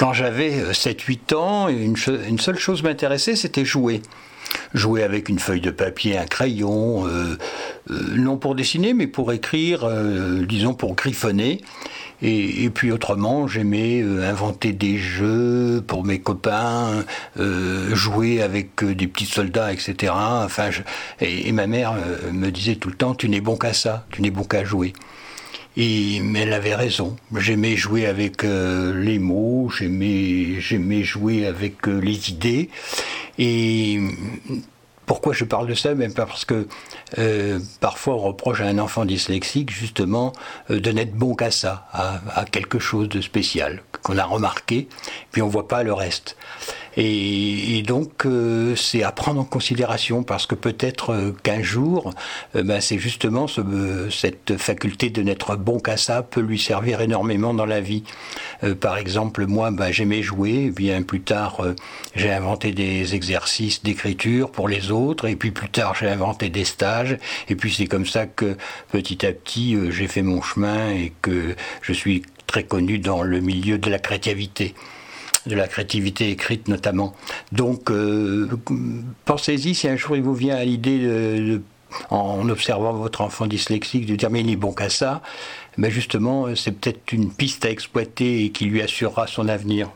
Quand j'avais 7-8 ans, une, une seule chose m'intéressait, c'était jouer jouer avec une feuille de papier, un crayon, euh, euh, non pour dessiner, mais pour écrire, euh, disons pour griffonner. Et, puis autrement, j'aimais inventer des jeux pour mes copains, jouer avec des petits soldats, etc. Enfin, et, ma mère me disait tout le temps, tu n'es bon qu'à ça, tu n'es bon qu'à jouer. Et, mais elle avait raison. J'aimais jouer avec les mots, j'aimais, jouer avec les idées. Et pourquoi je parle de ça? Même parce que euh, parfois on reproche à un enfant dyslexique justement euh, de n'être bon qu'à ça, à, quelque chose de spécial qu'on a remarqué, puis on voit pas le reste. Et, donc, euh, c'est à prendre en considération parce que peut-être euh, qu'un jour, euh, ben, c'est justement cette faculté de n'être bon qu'à ça peut lui servir énormément dans la vie. par exemple, moi, ben, j'aimais jouer, bien plus tard, j'ai inventé des exercices d'écriture pour les autres, et puis plus tard, j'ai inventé des stages, et puis c'est comme ça que petit à petit, j'ai fait mon chemin et que je suis très connu dans le milieu de la créativité de la créativité écrite notamment. Donc, euh, pensez-y si un jour il vous vient à l'idée en observant votre enfant dyslexique de dire mais il n'est bon qu'à ça, mais justement c'est peut-être une piste à exploiter et qui lui assurera son avenir.